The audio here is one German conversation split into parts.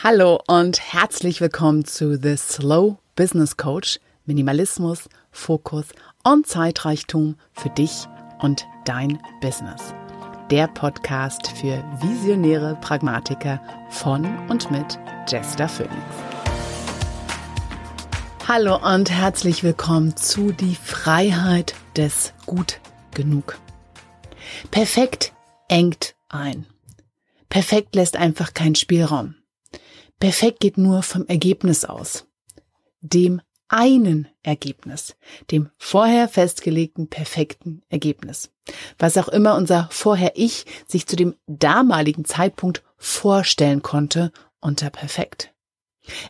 Hallo und herzlich willkommen zu The Slow Business Coach. Minimalismus, Fokus und Zeitreichtum für dich und dein Business. Der Podcast für visionäre Pragmatiker von und mit Jester Phoenix. Hallo und herzlich willkommen zu Die Freiheit des Gut genug. Perfekt engt ein. Perfekt lässt einfach keinen Spielraum. Perfekt geht nur vom Ergebnis aus. Dem einen Ergebnis, dem vorher festgelegten perfekten Ergebnis. Was auch immer unser vorher Ich sich zu dem damaligen Zeitpunkt vorstellen konnte unter perfekt.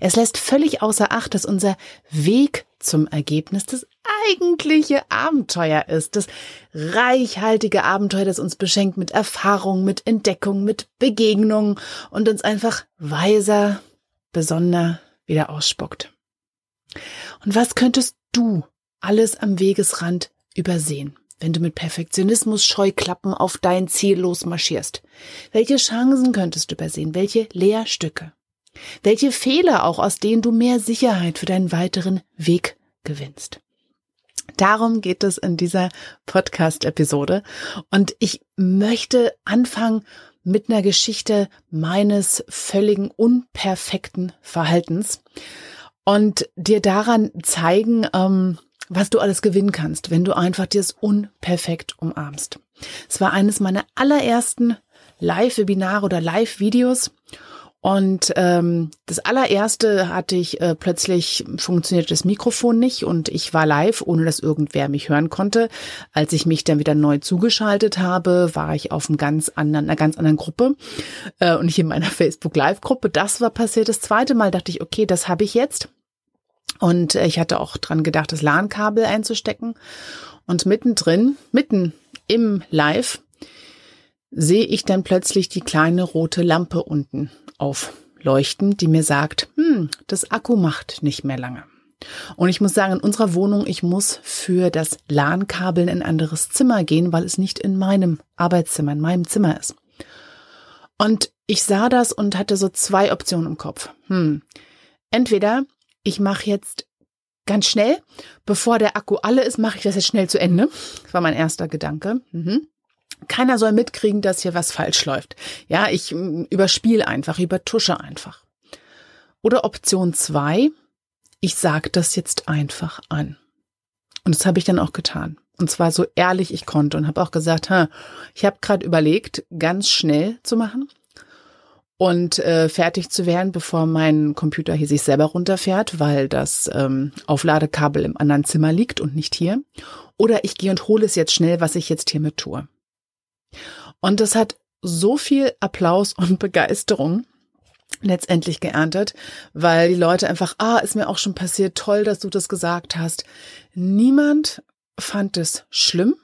Es lässt völlig außer Acht, dass unser Weg zum Ergebnis das eigentliche Abenteuer ist, das reichhaltige Abenteuer, das uns beschenkt mit Erfahrung, mit Entdeckung, mit Begegnungen und uns einfach weiser, besonder wieder ausspuckt. Und was könntest du alles am Wegesrand übersehen, wenn du mit Perfektionismus Scheuklappen auf dein Ziel losmarschierst? Welche Chancen könntest du übersehen? Welche Lehrstücke? Welche Fehler auch, aus denen du mehr Sicherheit für deinen weiteren Weg gewinnst? Darum geht es in dieser Podcast-Episode. Und ich möchte anfangen mit einer Geschichte meines völligen unperfekten Verhaltens und dir daran zeigen, ähm, was du alles gewinnen kannst, wenn du einfach dieses unperfekt umarmst. Es war eines meiner allerersten Live-Webinare oder Live-Videos und ähm, das allererste hatte ich äh, plötzlich funktionierte das Mikrofon nicht und ich war live, ohne dass irgendwer mich hören konnte. Als ich mich dann wieder neu zugeschaltet habe, war ich auf einem ganz anderen, einer ganz anderen Gruppe äh, und nicht in meiner Facebook Live Gruppe. Das war passiert. Das zweite Mal dachte ich, okay, das habe ich jetzt. Und äh, ich hatte auch dran gedacht, das LAN-Kabel einzustecken. Und mittendrin, mitten im Live, sehe ich dann plötzlich die kleine rote Lampe unten aufleuchten, die mir sagt, hm, das Akku macht nicht mehr lange. Und ich muss sagen, in unserer Wohnung, ich muss für das LAN-Kabel in ein anderes Zimmer gehen, weil es nicht in meinem Arbeitszimmer, in meinem Zimmer ist. Und ich sah das und hatte so zwei Optionen im Kopf. Hm. Entweder ich mache jetzt ganz schnell, bevor der Akku alle ist, mache ich das jetzt schnell zu Ende. Das war mein erster Gedanke. Mhm. Keiner soll mitkriegen, dass hier was falsch läuft. Ja, ich mm, überspiele einfach, übertusche einfach. Oder Option zwei: ich sage das jetzt einfach an. Und das habe ich dann auch getan. Und zwar so ehrlich ich konnte und habe auch gesagt, ha, ich habe gerade überlegt, ganz schnell zu machen und äh, fertig zu werden, bevor mein Computer hier sich selber runterfährt, weil das ähm, Aufladekabel im anderen Zimmer liegt und nicht hier. Oder ich gehe und hole es jetzt schnell, was ich jetzt hiermit tue. Und das hat so viel Applaus und Begeisterung letztendlich geerntet, weil die Leute einfach, ah, ist mir auch schon passiert, toll, dass du das gesagt hast. Niemand fand es schlimm.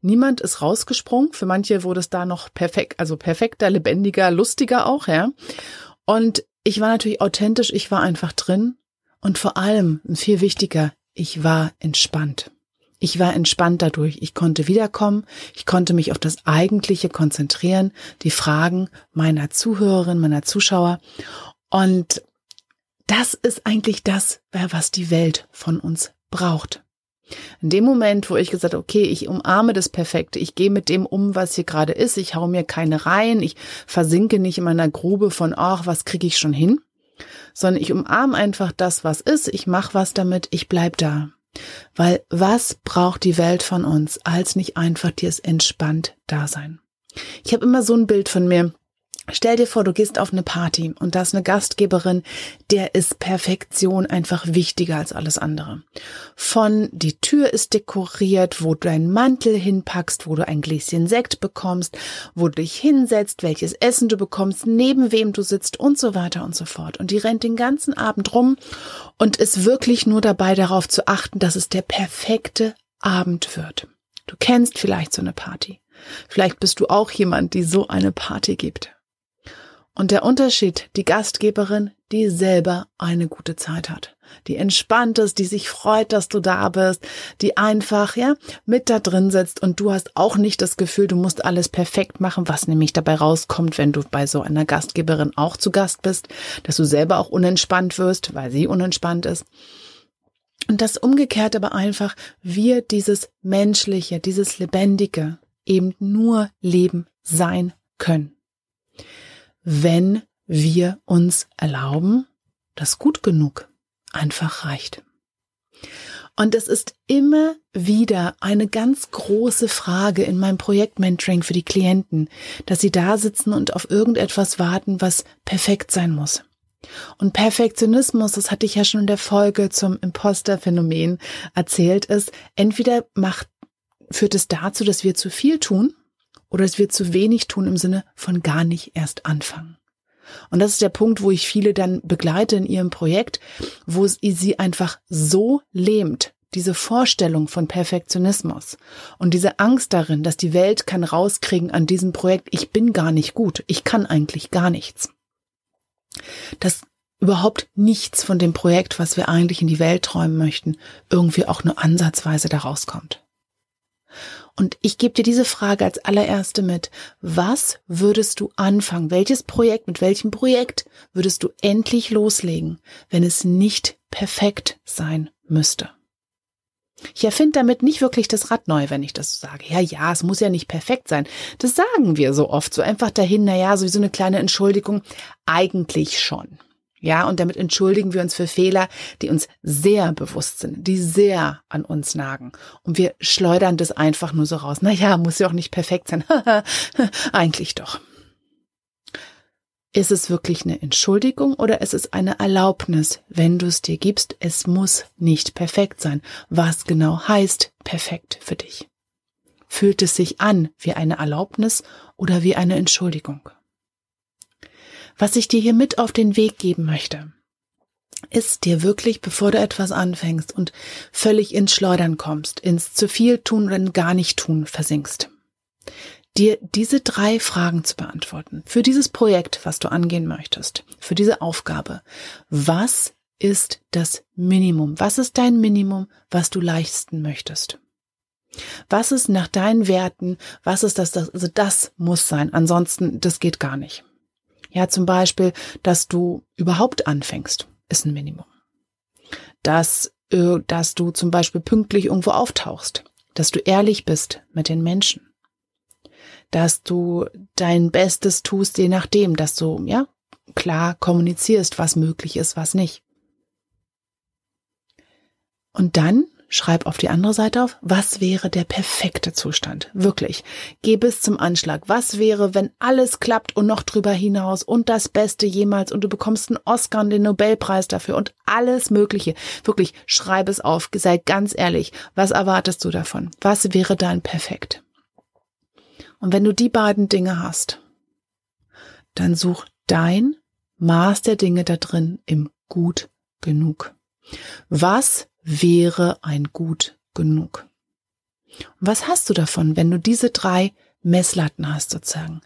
Niemand ist rausgesprungen. Für manche wurde es da noch perfekt, also perfekter, lebendiger, lustiger auch, ja. Und ich war natürlich authentisch, ich war einfach drin. Und vor allem, viel wichtiger, ich war entspannt. Ich war entspannt dadurch. Ich konnte wiederkommen. Ich konnte mich auf das Eigentliche konzentrieren, die Fragen meiner Zuhörerin, meiner Zuschauer. Und das ist eigentlich das, was die Welt von uns braucht. In dem Moment, wo ich gesagt habe, okay, ich umarme das Perfekte, ich gehe mit dem um, was hier gerade ist, ich hau mir keine rein, ich versinke nicht in meiner Grube von, ach, was kriege ich schon hin, sondern ich umarme einfach das, was ist, ich mache was damit, ich bleib da. Weil was braucht die Welt von uns, als nicht einfach dieses entspannt Dasein? Ich habe immer so ein Bild von mir, Stell dir vor, du gehst auf eine Party und da ist eine Gastgeberin, der ist Perfektion einfach wichtiger als alles andere. Von die Tür ist dekoriert, wo du deinen Mantel hinpackst, wo du ein Gläschen Sekt bekommst, wo du dich hinsetzt, welches Essen du bekommst, neben wem du sitzt und so weiter und so fort. Und die rennt den ganzen Abend rum und ist wirklich nur dabei darauf zu achten, dass es der perfekte Abend wird. Du kennst vielleicht so eine Party. Vielleicht bist du auch jemand, die so eine Party gibt. Und der Unterschied, die Gastgeberin, die selber eine gute Zeit hat. die entspannt ist, die sich freut, dass du da bist, die einfach, ja, mit da drin sitzt und du hast auch nicht das Gefühl, du musst alles perfekt machen, was nämlich dabei rauskommt, wenn du bei so einer Gastgeberin auch zu Gast bist, dass du selber auch unentspannt wirst, weil sie unentspannt ist. Und das umgekehrt aber einfach, wir dieses Menschliche, dieses Lebendige eben nur leben sein können. Wenn wir uns erlauben, dass gut genug einfach reicht. Und es ist immer wieder eine ganz große Frage in meinem Projektmentoring für die Klienten, dass sie da sitzen und auf irgendetwas warten, was perfekt sein muss. Und Perfektionismus, das hatte ich ja schon in der Folge zum Imposter-Phänomen erzählt, ist, entweder macht, führt es dazu, dass wir zu viel tun oder dass wir zu wenig tun im Sinne von gar nicht erst anfangen. Und das ist der Punkt, wo ich viele dann begleite in ihrem Projekt, wo sie einfach so lähmt, diese Vorstellung von Perfektionismus und diese Angst darin, dass die Welt kann rauskriegen an diesem Projekt, ich bin gar nicht gut, ich kann eigentlich gar nichts. Dass überhaupt nichts von dem Projekt, was wir eigentlich in die Welt träumen möchten, irgendwie auch nur ansatzweise da rauskommt. Und ich gebe dir diese Frage als allererste mit. Was würdest du anfangen? Welches Projekt, mit welchem Projekt würdest du endlich loslegen, wenn es nicht perfekt sein müsste? Ich erfinde damit nicht wirklich das Rad neu, wenn ich das so sage. Ja, ja, es muss ja nicht perfekt sein. Das sagen wir so oft, so einfach dahin, naja, sowieso eine kleine Entschuldigung. Eigentlich schon. Ja, und damit entschuldigen wir uns für Fehler, die uns sehr bewusst sind, die sehr an uns nagen. Und wir schleudern das einfach nur so raus. Na ja, muss ja auch nicht perfekt sein. Eigentlich doch. Ist es wirklich eine Entschuldigung oder ist es eine Erlaubnis, wenn du es dir gibst, es muss nicht perfekt sein. Was genau heißt perfekt für dich? Fühlt es sich an wie eine Erlaubnis oder wie eine Entschuldigung? Was ich dir hier mit auf den Weg geben möchte, ist dir wirklich, bevor du etwas anfängst und völlig ins Schleudern kommst, ins zu viel tun oder gar nicht tun versinkst, dir diese drei Fragen zu beantworten. Für dieses Projekt, was du angehen möchtest, für diese Aufgabe. Was ist das Minimum? Was ist dein Minimum, was du leisten möchtest? Was ist nach deinen Werten? Was ist das? das also das muss sein. Ansonsten, das geht gar nicht. Ja, zum Beispiel, dass du überhaupt anfängst, ist ein Minimum. Dass, äh, dass du zum Beispiel pünktlich irgendwo auftauchst, dass du ehrlich bist mit den Menschen, dass du dein Bestes tust, je nachdem, dass du, ja, klar kommunizierst, was möglich ist, was nicht. Und dann Schreib auf die andere Seite auf, was wäre der perfekte Zustand? Wirklich. Geh bis zum Anschlag. Was wäre, wenn alles klappt und noch drüber hinaus und das Beste jemals und du bekommst einen Oscar und den Nobelpreis dafür und alles Mögliche. Wirklich, schreib es auf. Sei ganz ehrlich. Was erwartest du davon? Was wäre dann perfekt? Und wenn du die beiden Dinge hast, dann such dein Maß der Dinge da drin im gut genug. Was wäre ein gut genug? Und was hast du davon, wenn du diese drei Messlatten hast sozusagen?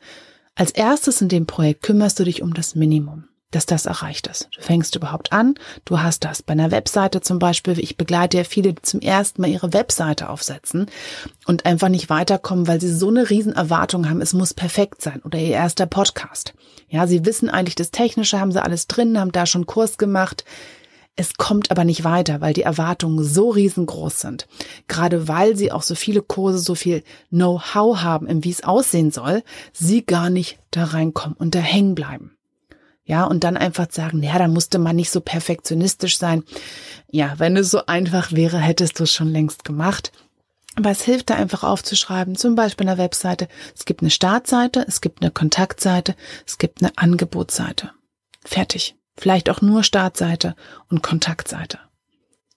Als erstes in dem Projekt kümmerst du dich um das Minimum, dass das erreicht ist. Du fängst überhaupt an, du hast das. Bei einer Webseite zum Beispiel, ich begleite ja viele, die zum ersten Mal ihre Webseite aufsetzen und einfach nicht weiterkommen, weil sie so eine riesen Erwartung haben, es muss perfekt sein. Oder ihr erster Podcast. Ja, sie wissen eigentlich das Technische, haben sie alles drin, haben da schon Kurs gemacht, es kommt aber nicht weiter, weil die Erwartungen so riesengroß sind. Gerade weil sie auch so viele Kurse, so viel Know-how haben, wie es aussehen soll, sie gar nicht da reinkommen und da hängen bleiben. Ja, und dann einfach sagen, ja, da musste man nicht so perfektionistisch sein. Ja, wenn es so einfach wäre, hättest du es schon längst gemacht. Aber es hilft da einfach aufzuschreiben, zum Beispiel eine Webseite. Es gibt eine Startseite, es gibt eine Kontaktseite, es gibt eine Angebotsseite. Fertig. Vielleicht auch nur Startseite und Kontaktseite.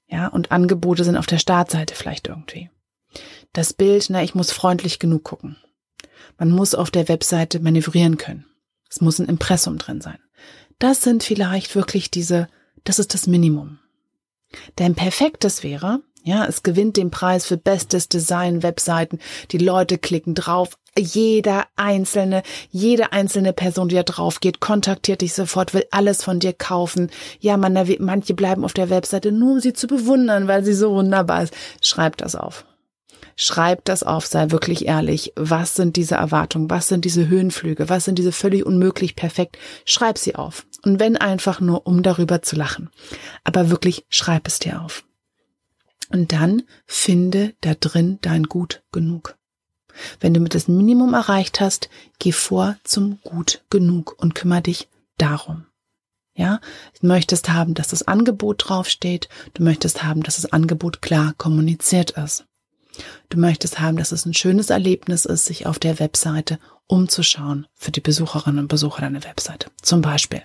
Ja, und Angebote sind auf der Startseite vielleicht irgendwie. Das Bild, na, ich muss freundlich genug gucken. Man muss auf der Webseite manövrieren können. Es muss ein Impressum drin sein. Das sind vielleicht wirklich diese, das ist das Minimum. Denn perfektes wäre, Ja, es gewinnt den Preis für bestes Design Webseiten. Die Leute klicken drauf. Jeder einzelne, jede einzelne Person, die da drauf geht, kontaktiert dich sofort, will alles von dir kaufen. Ja, man, manche bleiben auf der Webseite nur, um sie zu bewundern, weil sie so wunderbar ist. Schreib das auf. Schreib das auf, sei wirklich ehrlich. Was sind diese Erwartungen? Was sind diese Höhenflüge? Was sind diese völlig unmöglich perfekt? Schreib sie auf. Und wenn einfach nur, um darüber zu lachen. Aber wirklich schreib es dir auf. Und dann finde da drin dein Gut genug. Wenn du mit das Minimum erreicht hast, geh vor zum Gut genug und kümmere dich darum. Ja, du möchtest haben, dass das Angebot draufsteht. Du möchtest haben, dass das Angebot klar kommuniziert ist. Du möchtest haben, dass es ein schönes Erlebnis ist, sich auf der Webseite umzuschauen für die Besucherinnen und Besucher deiner Webseite. Zum Beispiel.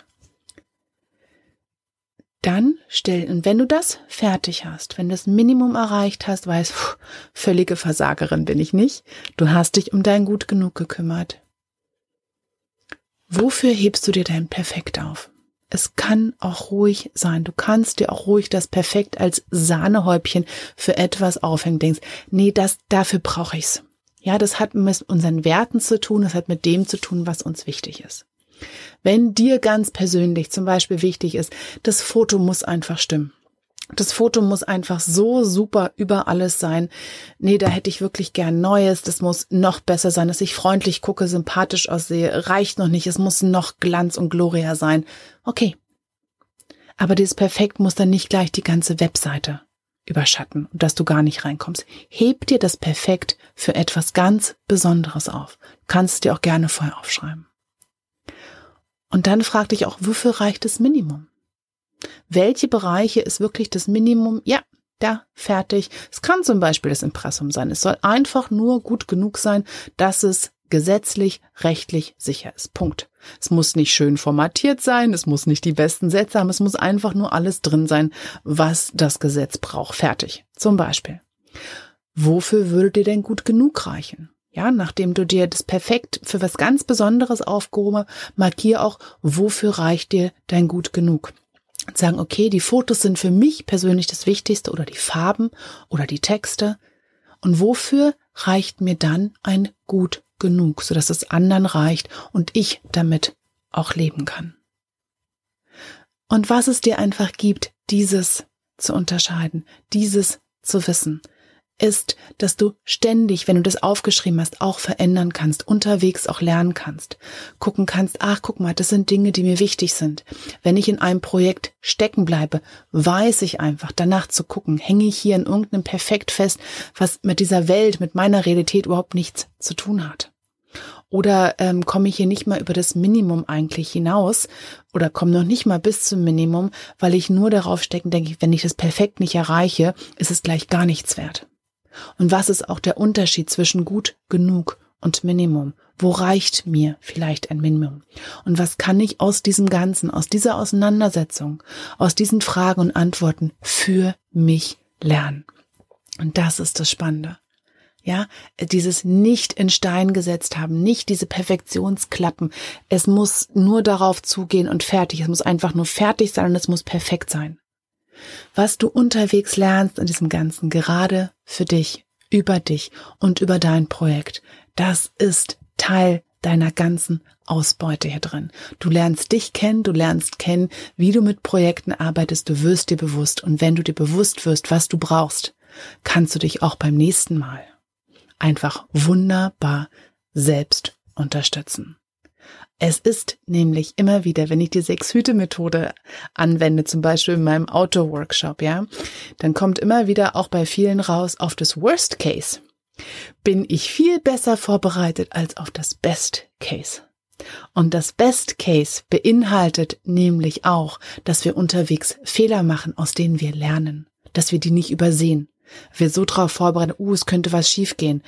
Dann stell, und wenn du das fertig hast, wenn du das Minimum erreicht hast, weißt, pff, völlige Versagerin bin ich nicht, du hast dich um dein Gut genug gekümmert. Wofür hebst du dir dein Perfekt auf? Es kann auch ruhig sein. Du kannst dir auch ruhig das Perfekt als Sahnehäubchen für etwas aufhängen. Denkst, nee, das, dafür brauche ich's. Ja, das hat mit unseren Werten zu tun. Das hat mit dem zu tun, was uns wichtig ist. Wenn dir ganz persönlich zum Beispiel wichtig ist, das Foto muss einfach stimmen. Das Foto muss einfach so super über alles sein. Nee, da hätte ich wirklich gern Neues. Das muss noch besser sein, dass ich freundlich gucke, sympathisch aussehe. Reicht noch nicht. Es muss noch Glanz und Gloria sein. Okay. Aber dieses Perfekt muss dann nicht gleich die ganze Webseite überschatten und dass du gar nicht reinkommst. Heb dir das Perfekt für etwas ganz Besonderes auf. Kannst dir auch gerne vorher aufschreiben. Und dann frag dich auch, wofür reicht das Minimum? Welche Bereiche ist wirklich das Minimum? Ja, da, fertig. Es kann zum Beispiel das Impressum sein. Es soll einfach nur gut genug sein, dass es gesetzlich, rechtlich sicher ist. Punkt. Es muss nicht schön formatiert sein, es muss nicht die besten Sätze haben, es muss einfach nur alles drin sein, was das Gesetz braucht. Fertig. Zum Beispiel. Wofür würde dir denn gut genug reichen? Ja, nachdem du dir das perfekt für was ganz Besonderes aufgehoben, markier auch, wofür reicht dir dein Gut genug. Und sagen, okay, die Fotos sind für mich persönlich das Wichtigste oder die Farben oder die Texte. Und wofür reicht mir dann ein Gut genug, sodass es anderen reicht und ich damit auch leben kann. Und was es dir einfach gibt, dieses zu unterscheiden, dieses zu wissen, ist, dass du ständig, wenn du das aufgeschrieben hast, auch verändern kannst, unterwegs auch lernen kannst, gucken kannst, ach, guck mal, das sind Dinge, die mir wichtig sind. Wenn ich in einem Projekt stecken bleibe, weiß ich einfach, danach zu gucken, hänge ich hier in irgendeinem Perfekt fest, was mit dieser Welt, mit meiner Realität überhaupt nichts zu tun hat. Oder ähm, komme ich hier nicht mal über das Minimum eigentlich hinaus oder komme noch nicht mal bis zum Minimum, weil ich nur darauf stecken denke, wenn ich das perfekt nicht erreiche, ist es gleich gar nichts wert. Und was ist auch der Unterschied zwischen gut, genug und Minimum? Wo reicht mir vielleicht ein Minimum? Und was kann ich aus diesem Ganzen, aus dieser Auseinandersetzung, aus diesen Fragen und Antworten für mich lernen? Und das ist das Spannende. Ja, dieses nicht in Stein gesetzt haben, nicht diese Perfektionsklappen. Es muss nur darauf zugehen und fertig. Es muss einfach nur fertig sein und es muss perfekt sein was du unterwegs lernst in diesem Ganzen, gerade für dich, über dich und über dein Projekt, das ist Teil deiner ganzen Ausbeute hier drin. Du lernst dich kennen, du lernst kennen, wie du mit Projekten arbeitest, du wirst dir bewusst und wenn du dir bewusst wirst, was du brauchst, kannst du dich auch beim nächsten Mal einfach wunderbar selbst unterstützen. Es ist nämlich immer wieder, wenn ich die Sechs-Hüte-Methode anwende, zum Beispiel in meinem Outdoor-Workshop, ja, dann kommt immer wieder auch bei vielen raus auf das Worst Case. Bin ich viel besser vorbereitet als auf das Best Case. Und das Best Case beinhaltet nämlich auch, dass wir unterwegs Fehler machen, aus denen wir lernen, dass wir die nicht übersehen. Wir so darauf vorbereiten, uh, es könnte was schiefgehen.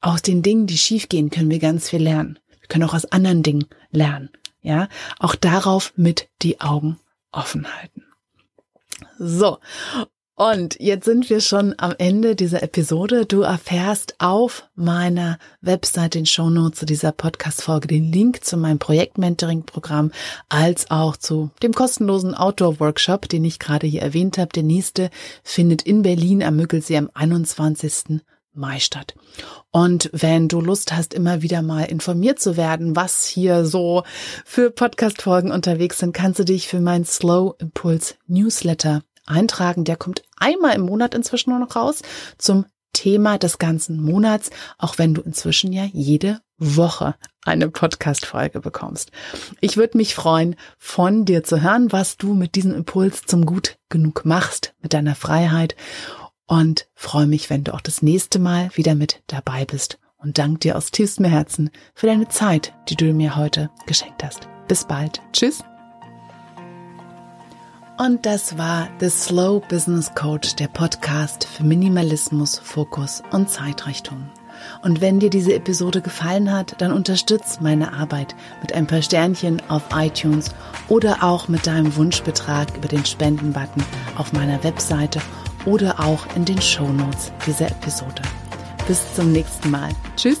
Aus den Dingen, die schiefgehen, können wir ganz viel lernen können auch aus anderen Dingen lernen. Ja, auch darauf mit die Augen offen halten. So. Und jetzt sind wir schon am Ende dieser Episode. Du erfährst auf meiner Website den Shownotes zu dieser Podcast-Folge den Link zu meinem Projekt-Mentoring-Programm als auch zu dem kostenlosen Outdoor-Workshop, den ich gerade hier erwähnt habe. Der nächste findet in Berlin am Müggelsee am 21. Mai statt. Und wenn du Lust hast, immer wieder mal informiert zu werden, was hier so für Podcast-Folgen unterwegs sind, kannst du dich für mein Slow Impulse Newsletter eintragen. Der kommt einmal im Monat inzwischen nur noch raus zum Thema des ganzen Monats, auch wenn du inzwischen ja jede Woche eine Podcast-Folge bekommst. Ich würde mich freuen, von dir zu hören, was du mit diesem Impuls zum Gut genug machst, mit deiner Freiheit und freue mich, wenn du auch das nächste Mal wieder mit dabei bist und danke dir aus tiefstem Herzen für deine Zeit, die du mir heute geschenkt hast. Bis bald. Tschüss. Und das war The Slow Business Coach, der Podcast für Minimalismus, Fokus und Zeitrichtung. Und wenn dir diese Episode gefallen hat, dann unterstütz meine Arbeit mit ein paar Sternchen auf iTunes oder auch mit deinem Wunschbetrag über den Spendenbutton auf meiner Webseite oder auch in den Shownotes dieser Episode. Bis zum nächsten Mal. Tschüss.